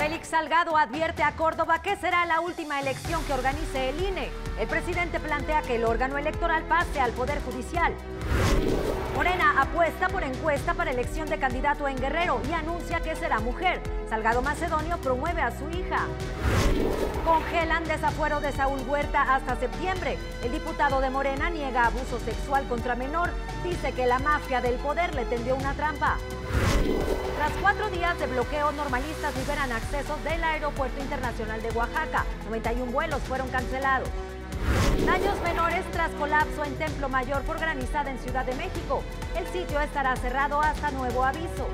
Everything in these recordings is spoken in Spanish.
Félix Salgado advierte a Córdoba que será la última elección que organice el INE. El presidente plantea que el órgano electoral pase al Poder Judicial. Morena apuesta por encuesta para elección de candidato en Guerrero y anuncia que será mujer. Salgado Macedonio promueve a su hija. Congelan desafuero de Saúl Huerta hasta septiembre. El diputado de Morena niega abuso sexual contra menor. Dice que la mafia del poder le tendió una trampa. Tras cuatro días de bloqueo, normalistas liberan accesos del Aeropuerto Internacional de Oaxaca. 91 vuelos fueron cancelados. Daños menores tras colapso en Templo Mayor por granizada en Ciudad de México. El sitio estará cerrado hasta nuevo aviso.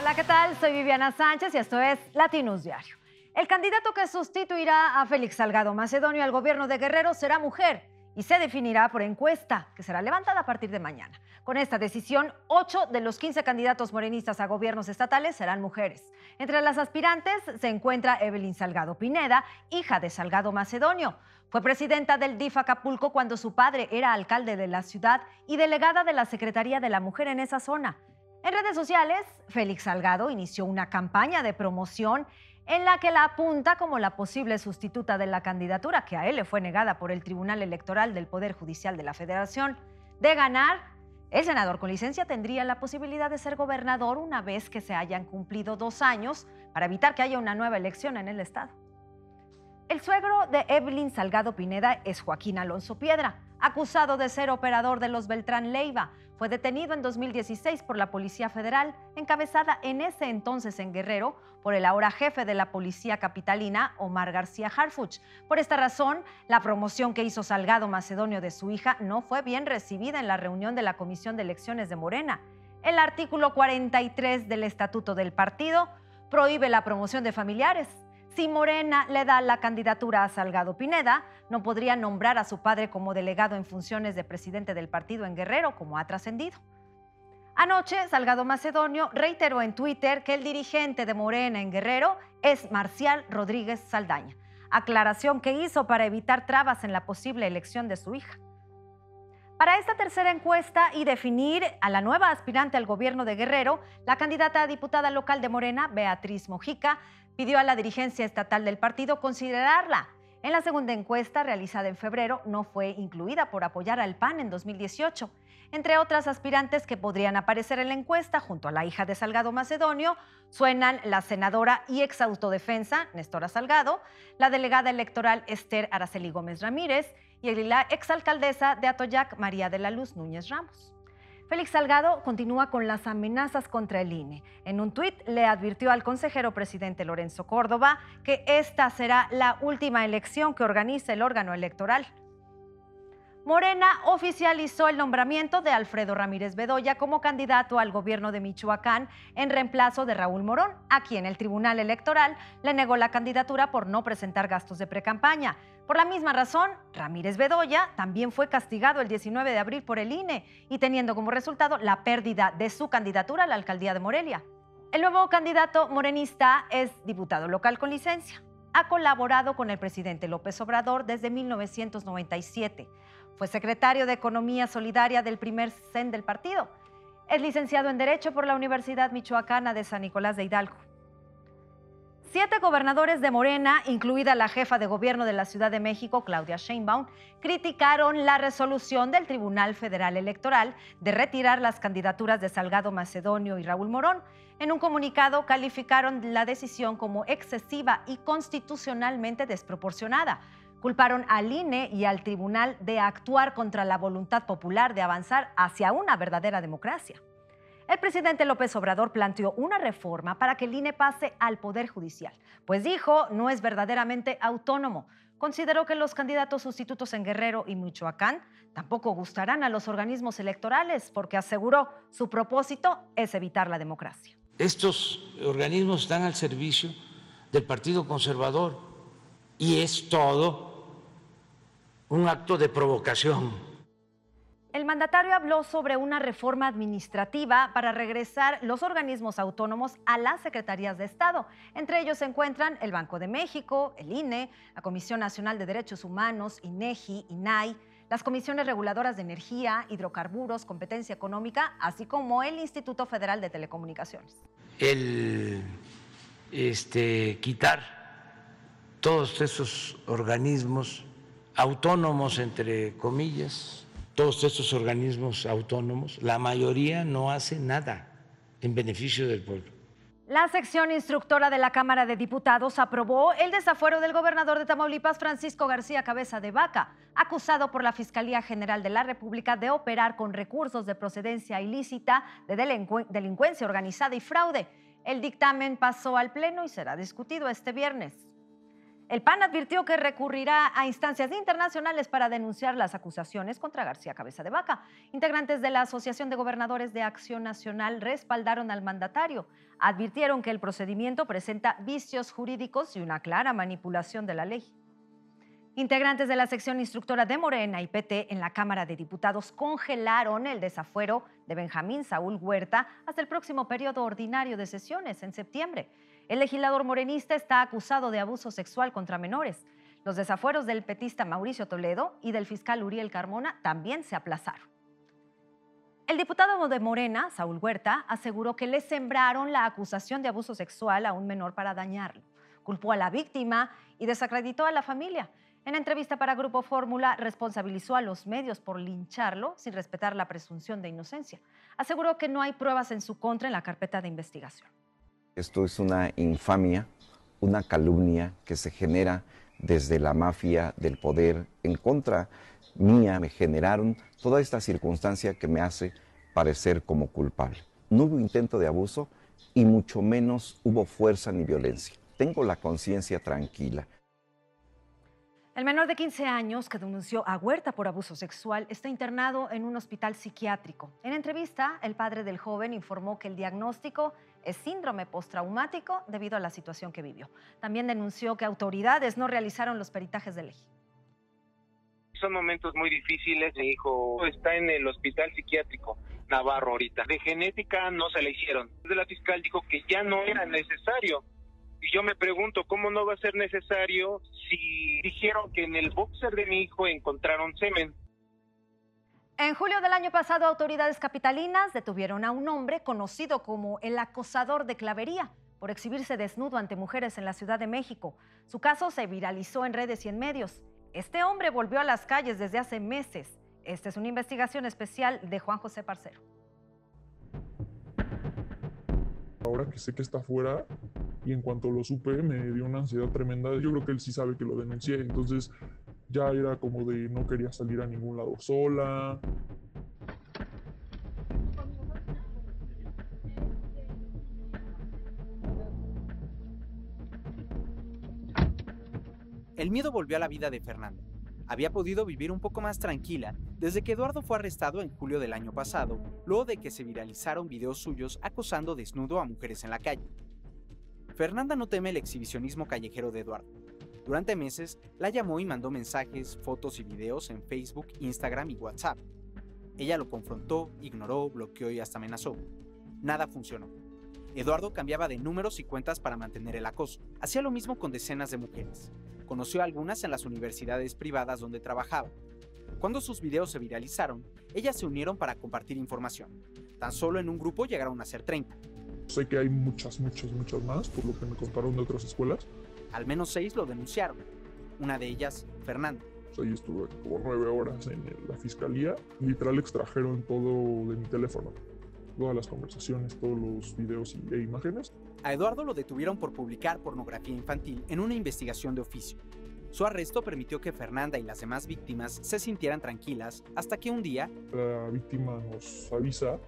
Hola, ¿qué tal? Soy Viviana Sánchez y esto es Latinos Diario. El candidato que sustituirá a Félix Salgado Macedonio al gobierno de Guerrero será mujer y se definirá por encuesta que será levantada a partir de mañana. Con esta decisión, 8 de los 15 candidatos morenistas a gobiernos estatales serán mujeres. Entre las aspirantes se encuentra Evelyn Salgado Pineda, hija de Salgado Macedonio. Fue presidenta del DIF Acapulco cuando su padre era alcalde de la ciudad y delegada de la Secretaría de la Mujer en esa zona. En redes sociales, Félix Salgado inició una campaña de promoción en la que la apunta como la posible sustituta de la candidatura que a él le fue negada por el Tribunal Electoral del Poder Judicial de la Federación. De ganar, el senador con licencia tendría la posibilidad de ser gobernador una vez que se hayan cumplido dos años para evitar que haya una nueva elección en el Estado. El suegro de Evelyn Salgado Pineda es Joaquín Alonso Piedra, acusado de ser operador de los Beltrán Leiva. Fue detenido en 2016 por la Policía Federal, encabezada en ese entonces en Guerrero por el ahora jefe de la Policía Capitalina, Omar García Harfuch. Por esta razón, la promoción que hizo Salgado Macedonio de su hija no fue bien recibida en la reunión de la Comisión de Elecciones de Morena. El artículo 43 del Estatuto del Partido prohíbe la promoción de familiares. Si Morena le da la candidatura a Salgado Pineda, no podría nombrar a su padre como delegado en funciones de presidente del partido en Guerrero, como ha trascendido. Anoche, Salgado Macedonio reiteró en Twitter que el dirigente de Morena en Guerrero es Marcial Rodríguez Saldaña, aclaración que hizo para evitar trabas en la posible elección de su hija. Para esta tercera encuesta y definir a la nueva aspirante al gobierno de Guerrero, la candidata a diputada local de Morena, Beatriz Mojica, pidió a la dirigencia estatal del partido considerarla. En la segunda encuesta realizada en febrero no fue incluida por apoyar al PAN en 2018. Entre otras aspirantes que podrían aparecer en la encuesta junto a la hija de Salgado Macedonio suenan la senadora y ex autodefensa Nestora Salgado, la delegada electoral Esther Araceli Gómez Ramírez y la exalcaldesa de Atoyac María de la Luz Núñez Ramos. Félix Salgado continúa con las amenazas contra el INE. En un tuit le advirtió al consejero presidente Lorenzo Córdoba que esta será la última elección que organice el órgano electoral. Morena oficializó el nombramiento de Alfredo Ramírez Bedoya como candidato al gobierno de Michoacán en reemplazo de Raúl Morón, a quien el Tribunal Electoral le negó la candidatura por no presentar gastos de precampaña. Por la misma razón, Ramírez Bedoya también fue castigado el 19 de abril por el INE y teniendo como resultado la pérdida de su candidatura a la alcaldía de Morelia. El nuevo candidato morenista es diputado local con licencia. Ha colaborado con el presidente López Obrador desde 1997 fue secretario de Economía Solidaria del primer CEN del partido. Es licenciado en Derecho por la Universidad Michoacana de San Nicolás de Hidalgo. Siete gobernadores de Morena, incluida la jefa de gobierno de la Ciudad de México, Claudia Sheinbaum, criticaron la resolución del Tribunal Federal Electoral de retirar las candidaturas de Salgado Macedonio y Raúl Morón. En un comunicado calificaron la decisión como excesiva y constitucionalmente desproporcionada culparon al INE y al tribunal de actuar contra la voluntad popular de avanzar hacia una verdadera democracia. El presidente López Obrador planteó una reforma para que el INE pase al Poder Judicial, pues dijo no es verdaderamente autónomo. Consideró que los candidatos sustitutos en Guerrero y Michoacán tampoco gustarán a los organismos electorales porque aseguró su propósito es evitar la democracia. Estos organismos están al servicio del Partido Conservador y es todo un acto de provocación. El mandatario habló sobre una reforma administrativa para regresar los organismos autónomos a las secretarías de Estado. Entre ellos se encuentran el Banco de México, el INE, la Comisión Nacional de Derechos Humanos, INEGI, INAI, las comisiones reguladoras de energía, hidrocarburos, competencia económica, así como el Instituto Federal de Telecomunicaciones. El este, quitar todos esos organismos autónomos, entre comillas, todos estos organismos autónomos, la mayoría no hace nada en beneficio del pueblo. La sección instructora de la Cámara de Diputados aprobó el desafuero del gobernador de Tamaulipas, Francisco García Cabeza de Vaca, acusado por la Fiscalía General de la República de operar con recursos de procedencia ilícita, de delincuencia organizada y fraude. El dictamen pasó al Pleno y será discutido este viernes. El PAN advirtió que recurrirá a instancias internacionales para denunciar las acusaciones contra García Cabeza de Vaca. Integrantes de la Asociación de Gobernadores de Acción Nacional respaldaron al mandatario. Advirtieron que el procedimiento presenta vicios jurídicos y una clara manipulación de la ley. Integrantes de la sección instructora de Morena y PT en la Cámara de Diputados congelaron el desafuero de Benjamín Saúl Huerta hasta el próximo periodo ordinario de sesiones en septiembre. El legislador morenista está acusado de abuso sexual contra menores. Los desafueros del petista Mauricio Toledo y del fiscal Uriel Carmona también se aplazaron. El diputado de Morena, Saúl Huerta, aseguró que le sembraron la acusación de abuso sexual a un menor para dañarlo. Culpó a la víctima y desacreditó a la familia. En entrevista para Grupo Fórmula, responsabilizó a los medios por lincharlo sin respetar la presunción de inocencia. Aseguró que no hay pruebas en su contra en la carpeta de investigación. Esto es una infamia, una calumnia que se genera desde la mafia del poder en contra mía. Me generaron toda esta circunstancia que me hace parecer como culpable. No hubo intento de abuso y mucho menos hubo fuerza ni violencia. Tengo la conciencia tranquila. El menor de 15 años que denunció a Huerta por abuso sexual está internado en un hospital psiquiátrico. En entrevista, el padre del joven informó que el diagnóstico es síndrome postraumático debido a la situación que vivió. También denunció que autoridades no realizaron los peritajes de ley. Son momentos muy difíciles. Mi hijo está en el hospital psiquiátrico Navarro ahorita. De genética no se le hicieron. La fiscal dijo que ya no era necesario y yo me pregunto, ¿cómo no va a ser necesario si dijeron que en el boxer de mi hijo encontraron semen? En julio del año pasado, autoridades capitalinas detuvieron a un hombre conocido como el acosador de clavería por exhibirse desnudo ante mujeres en la Ciudad de México. Su caso se viralizó en redes y en medios. Este hombre volvió a las calles desde hace meses. Esta es una investigación especial de Juan José Parcero. Ahora que sé que está fuera, y en cuanto lo supe me dio una ansiedad tremenda. Yo creo que él sí sabe que lo denuncié, entonces ya era como de no quería salir a ningún lado sola. El miedo volvió a la vida de Fernanda. Había podido vivir un poco más tranquila desde que Eduardo fue arrestado en julio del año pasado, luego de que se viralizaron videos suyos acosando desnudo a mujeres en la calle. Fernanda no teme el exhibicionismo callejero de Eduardo. Durante meses la llamó y mandó mensajes, fotos y videos en Facebook, Instagram y WhatsApp. Ella lo confrontó, ignoró, bloqueó y hasta amenazó. Nada funcionó. Eduardo cambiaba de números y cuentas para mantener el acoso. Hacía lo mismo con decenas de mujeres. Conoció a algunas en las universidades privadas donde trabajaba. Cuando sus videos se viralizaron, ellas se unieron para compartir información. Tan solo en un grupo llegaron a ser 30. Sé que hay muchas, muchas, muchas más, por lo que me contaron de otras escuelas. Al menos seis lo denunciaron. Una de ellas, Fernando. Ahí estuve por nueve horas en la fiscalía. Literal extrajeron todo de mi teléfono. Todas las conversaciones, todos los videos e imágenes. A Eduardo lo detuvieron por publicar pornografía infantil en una investigación de oficio. Su arresto permitió que Fernanda y las demás víctimas se sintieran tranquilas hasta que un día... La víctima nos avisa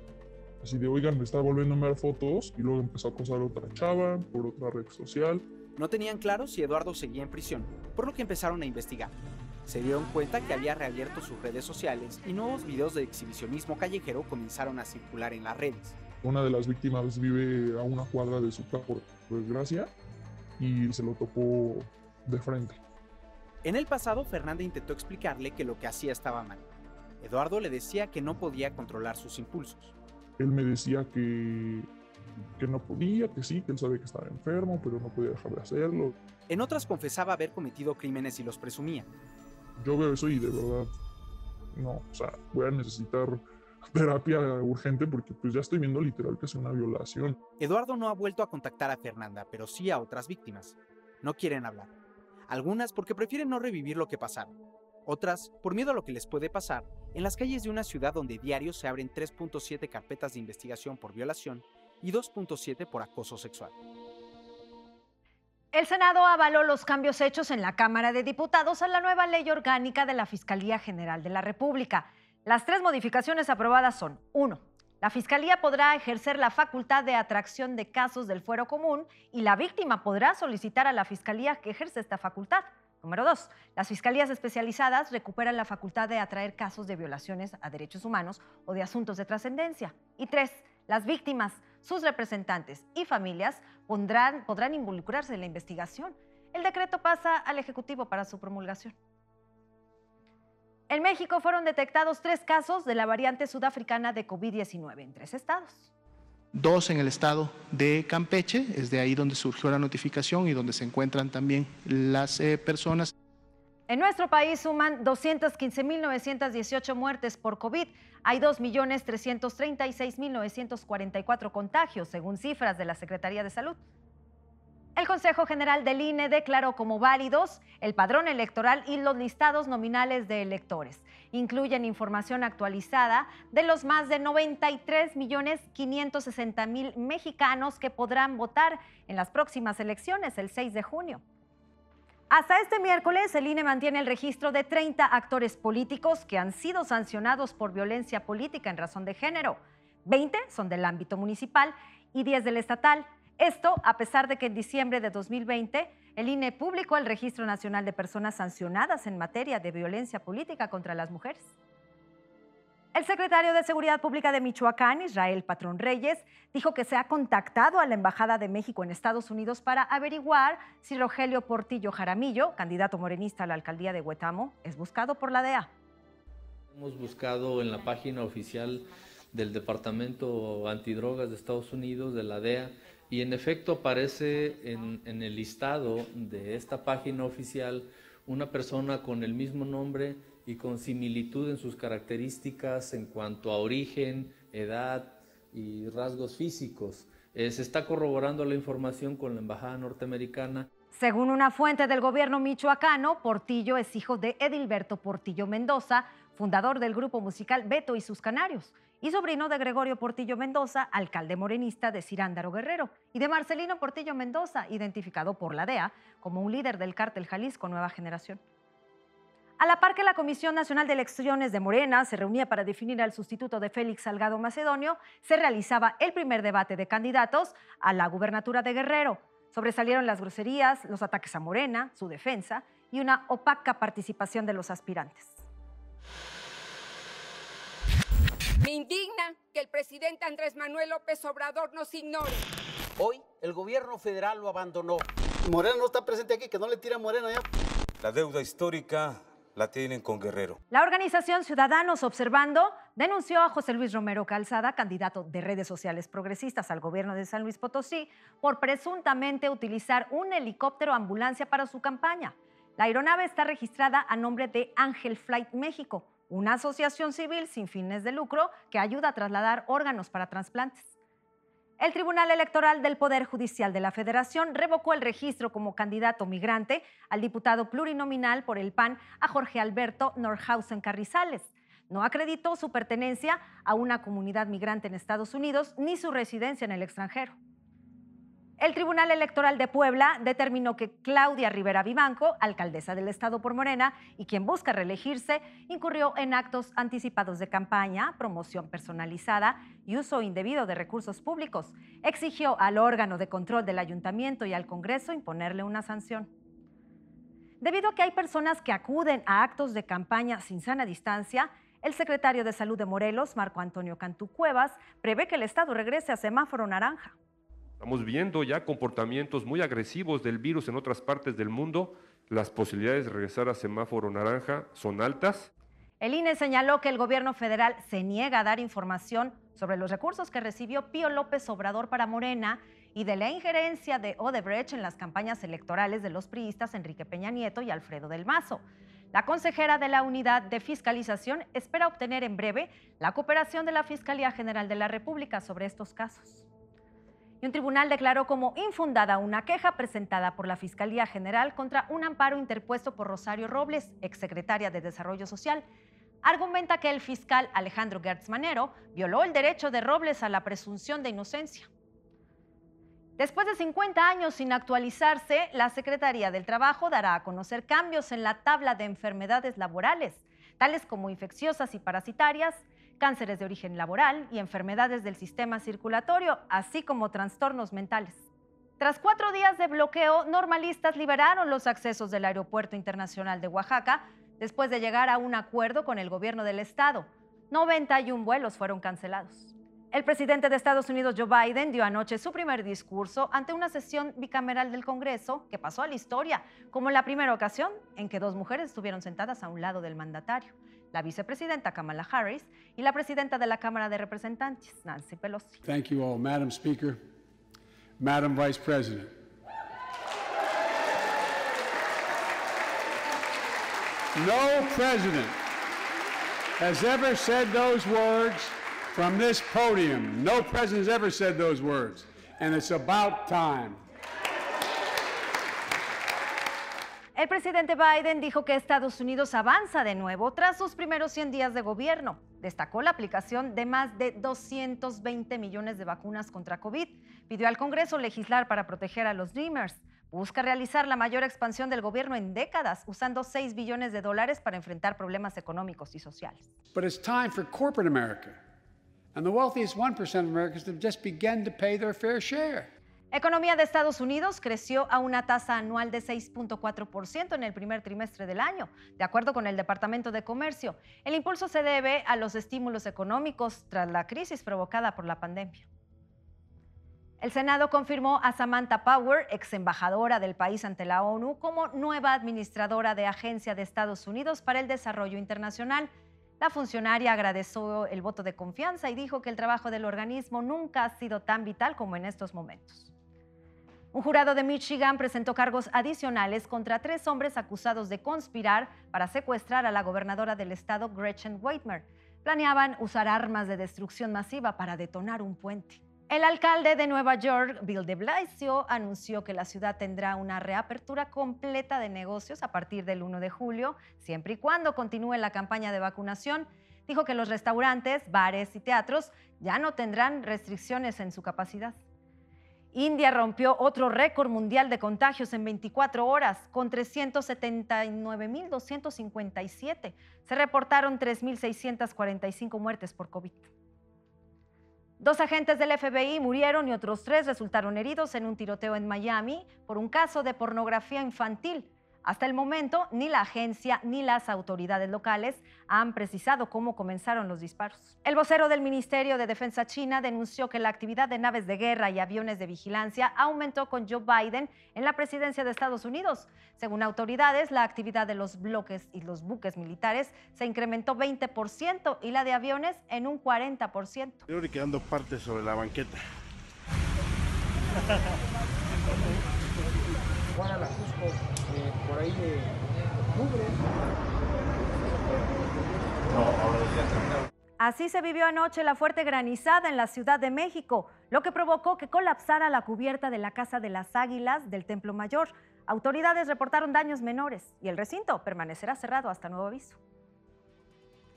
Así de, oigan, me está volviendo a enviar fotos y luego empezó a acosar a otra chava por otra red social. No tenían claro si Eduardo seguía en prisión, por lo que empezaron a investigar. Se dieron cuenta que había reabierto sus redes sociales y nuevos videos de exhibicionismo callejero comenzaron a circular en las redes. Una de las víctimas vive a una cuadra de su casa, por desgracia, y se lo topó de frente. En el pasado, Fernanda intentó explicarle que lo que hacía estaba mal, Eduardo le decía que no podía controlar sus impulsos. Él me decía que, que no podía, que sí, que él sabía que estaba enfermo, pero no podía dejar de hacerlo. En otras confesaba haber cometido crímenes y los presumía. Yo veo eso y de verdad, no, o sea, voy a necesitar terapia urgente porque pues ya estoy viendo literal que es una violación. Eduardo no ha vuelto a contactar a Fernanda, pero sí a otras víctimas. No quieren hablar. Algunas porque prefieren no revivir lo que pasaron. Otras por miedo a lo que les puede pasar en las calles de una ciudad donde diario se abren 3.7 carpetas de investigación por violación y 2.7 por acoso sexual. El Senado avaló los cambios hechos en la Cámara de Diputados a la nueva ley orgánica de la Fiscalía General de la República. Las tres modificaciones aprobadas son, uno, la Fiscalía podrá ejercer la facultad de atracción de casos del fuero común y la víctima podrá solicitar a la Fiscalía que ejerce esta facultad. Número dos, las fiscalías especializadas recuperan la facultad de atraer casos de violaciones a derechos humanos o de asuntos de trascendencia. Y tres, las víctimas, sus representantes y familias podrán, involucrarse en la investigación. El decreto pasa al Ejecutivo para su promulgación. En México fueron detectados tres casos de la variante sudafricana de COVID-19 en tres estados. Dos en el estado de Campeche, es de ahí donde surgió la notificación y donde se encuentran también las eh, personas. En nuestro país suman 215.918 muertes por COVID. Hay 2.336.944 contagios, según cifras de la Secretaría de Salud. El Consejo General del INE declaró como válidos el padrón electoral y los listados nominales de electores. Incluyen información actualizada de los más de 93 millones 560 mil mexicanos que podrán votar en las próximas elecciones el 6 de junio. Hasta este miércoles, el INE mantiene el registro de 30 actores políticos que han sido sancionados por violencia política en razón de género. 20 son del ámbito municipal y 10 del estatal. Esto a pesar de que en diciembre de 2020 el INE publicó el Registro Nacional de Personas Sancionadas en materia de violencia política contra las mujeres. El secretario de Seguridad Pública de Michoacán, Israel Patrón Reyes, dijo que se ha contactado a la Embajada de México en Estados Unidos para averiguar si Rogelio Portillo Jaramillo, candidato morenista a la alcaldía de Huetamo, es buscado por la DEA. Hemos buscado en la página oficial del Departamento Antidrogas de Estados Unidos, de la DEA, y en efecto aparece en, en, el listado de esta página oficial una persona con el mismo nombre y con similitud en sus características en cuanto a origen, edad y rasgos físicos. Eh, se está corroborando la información con la Embajada Norteamericana. Según una fuente del gobierno michoacano, Portillo es hijo de Edilberto Portillo Mendoza, fundador del grupo musical Beto y sus Canarios, y sobrino de Gregorio Portillo Mendoza, alcalde morenista de Cirándaro Guerrero, y de Marcelino Portillo Mendoza, identificado por la DEA como un líder del cártel Jalisco Nueva Generación. A la par que la Comisión Nacional de Elecciones de Morena se reunía para definir al sustituto de Félix Salgado Macedonio, se realizaba el primer debate de candidatos a la gubernatura de Guerrero. Sobresalieron las groserías, los ataques a Morena, su defensa y una opaca participación de los aspirantes. Me indigna que el presidente Andrés Manuel López Obrador nos ignore. Hoy el gobierno federal lo abandonó. Morena no está presente aquí, que no le tira Morena ya. La deuda histórica la tienen con Guerrero. La organización Ciudadanos Observando denunció a José Luis Romero Calzada, candidato de redes sociales progresistas al gobierno de San Luis Potosí, por presuntamente utilizar un helicóptero ambulancia para su campaña. La aeronave está registrada a nombre de Ángel Flight México, una asociación civil sin fines de lucro que ayuda a trasladar órganos para trasplantes. El Tribunal Electoral del Poder Judicial de la Federación revocó el registro como candidato migrante al diputado plurinominal por el PAN a Jorge Alberto Norhausen Carrizales. No acreditó su pertenencia a una comunidad migrante en Estados Unidos ni su residencia en el extranjero. El Tribunal Electoral de Puebla determinó que Claudia Rivera Vivanco, alcaldesa del Estado por Morena y quien busca reelegirse, incurrió en actos anticipados de campaña, promoción personalizada y uso indebido de recursos públicos. Exigió al órgano de control del ayuntamiento y al Congreso imponerle una sanción. Debido a que hay personas que acuden a actos de campaña sin sana distancia, el secretario de Salud de Morelos, Marco Antonio Cantú Cuevas, prevé que el Estado regrese a semáforo naranja. Estamos viendo ya comportamientos muy agresivos del virus en otras partes del mundo. Las posibilidades de regresar a semáforo naranja son altas. El INE señaló que el gobierno federal se niega a dar información sobre los recursos que recibió Pío López Obrador para Morena y de la injerencia de Odebrecht en las campañas electorales de los priistas Enrique Peña Nieto y Alfredo del Mazo. La consejera de la Unidad de Fiscalización espera obtener en breve la cooperación de la Fiscalía General de la República sobre estos casos. Y un tribunal declaró como infundada una queja presentada por la Fiscalía General contra un amparo interpuesto por Rosario Robles, exsecretaria de Desarrollo Social. Argumenta que el fiscal Alejandro Gertz Manero violó el derecho de Robles a la presunción de inocencia. Después de 50 años sin actualizarse, la Secretaría del Trabajo dará a conocer cambios en la tabla de enfermedades laborales, tales como infecciosas y parasitarias, cánceres de origen laboral y enfermedades del sistema circulatorio, así como trastornos mentales. Tras cuatro días de bloqueo, normalistas liberaron los accesos del Aeropuerto Internacional de Oaxaca después de llegar a un acuerdo con el gobierno del estado. 91 vuelos fueron cancelados. El presidente de Estados Unidos, Joe Biden, dio anoche su primer discurso ante una sesión bicameral del Congreso que pasó a la historia como la primera ocasión en que dos mujeres estuvieron sentadas a un lado del mandatario, la vicepresidenta Kamala Harris y la presidenta de la Cámara de Representantes, Nancy Pelosi. Thank you all, Madam Speaker, Madam Vice President. No president has ever said those words from this podium. No president has ever said those words. And it's about time. El presidente Biden dijo que Estados Unidos avanza de nuevo tras sus primeros 100 días de gobierno. Destacó la aplicación de más de 220 millones de vacunas contra COVID. Pidió al Congreso legislar para proteger a los Dreamers. Busca realizar la mayor expansión del gobierno en décadas, usando 6 billones de dólares para enfrentar problemas económicos y sociales. But it's time for corporate America and the wealthiest 1% of Americans to just begin to pay their fair share. Economía de Estados Unidos creció a una tasa anual de 6.4% en el primer trimestre del año, de acuerdo con el Departamento de Comercio. El impulso se debe a los estímulos económicos tras la crisis provocada por la pandemia. El Senado confirmó a Samantha Power, ex embajadora del país ante la ONU, como nueva administradora de Agencia de Estados Unidos para el Desarrollo Internacional. La funcionaria agradeció el voto de confianza y dijo que el trabajo del organismo nunca ha sido tan vital como en estos momentos. Un jurado de Michigan presentó cargos adicionales contra tres hombres acusados de conspirar para secuestrar a la gobernadora del estado, Gretchen Whitmer. Planeaban usar armas de destrucción masiva para detonar un puente. El alcalde de Nueva York, Bill de Blasio, anunció que la ciudad tendrá una reapertura completa de negocios a partir del 1 de julio, siempre y cuando continúe la campaña de vacunación. Dijo que los restaurantes, bares y teatros ya no tendrán restricciones en su capacidad. India rompió otro récord mundial de contagios en 24 horas, con 379.257. Se reportaron 3.645 muertes por COVID. Dos agentes del FBI murieron y otros tres resultaron heridos en un tiroteo en Miami por un caso de pornografía infantil. Hasta el momento, ni la agencia ni las autoridades locales han precisado cómo comenzaron los disparos. El vocero del Ministerio de Defensa China denunció que la actividad de naves de guerra y aviones de vigilancia aumentó con Joe Biden en la presidencia de Estados Unidos. Según autoridades, la actividad de los bloques y los buques militares se incrementó 20% y la de aviones en un 40%. Estoy quedando partes sobre la banqueta. De. Así se vivió anoche la fuerte granizada en la Ciudad de México, lo que provocó que colapsara la cubierta de la Casa de las Águilas del Templo Mayor. Autoridades reportaron daños menores y el recinto permanecerá cerrado hasta nuevo aviso.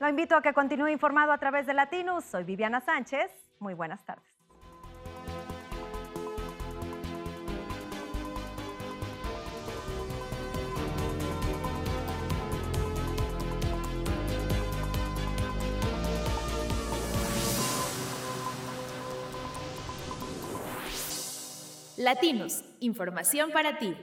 Lo invito a que continúe informado a través de Latinus. Soy Viviana Sánchez. Muy buenas tardes. Latinos, información para ti.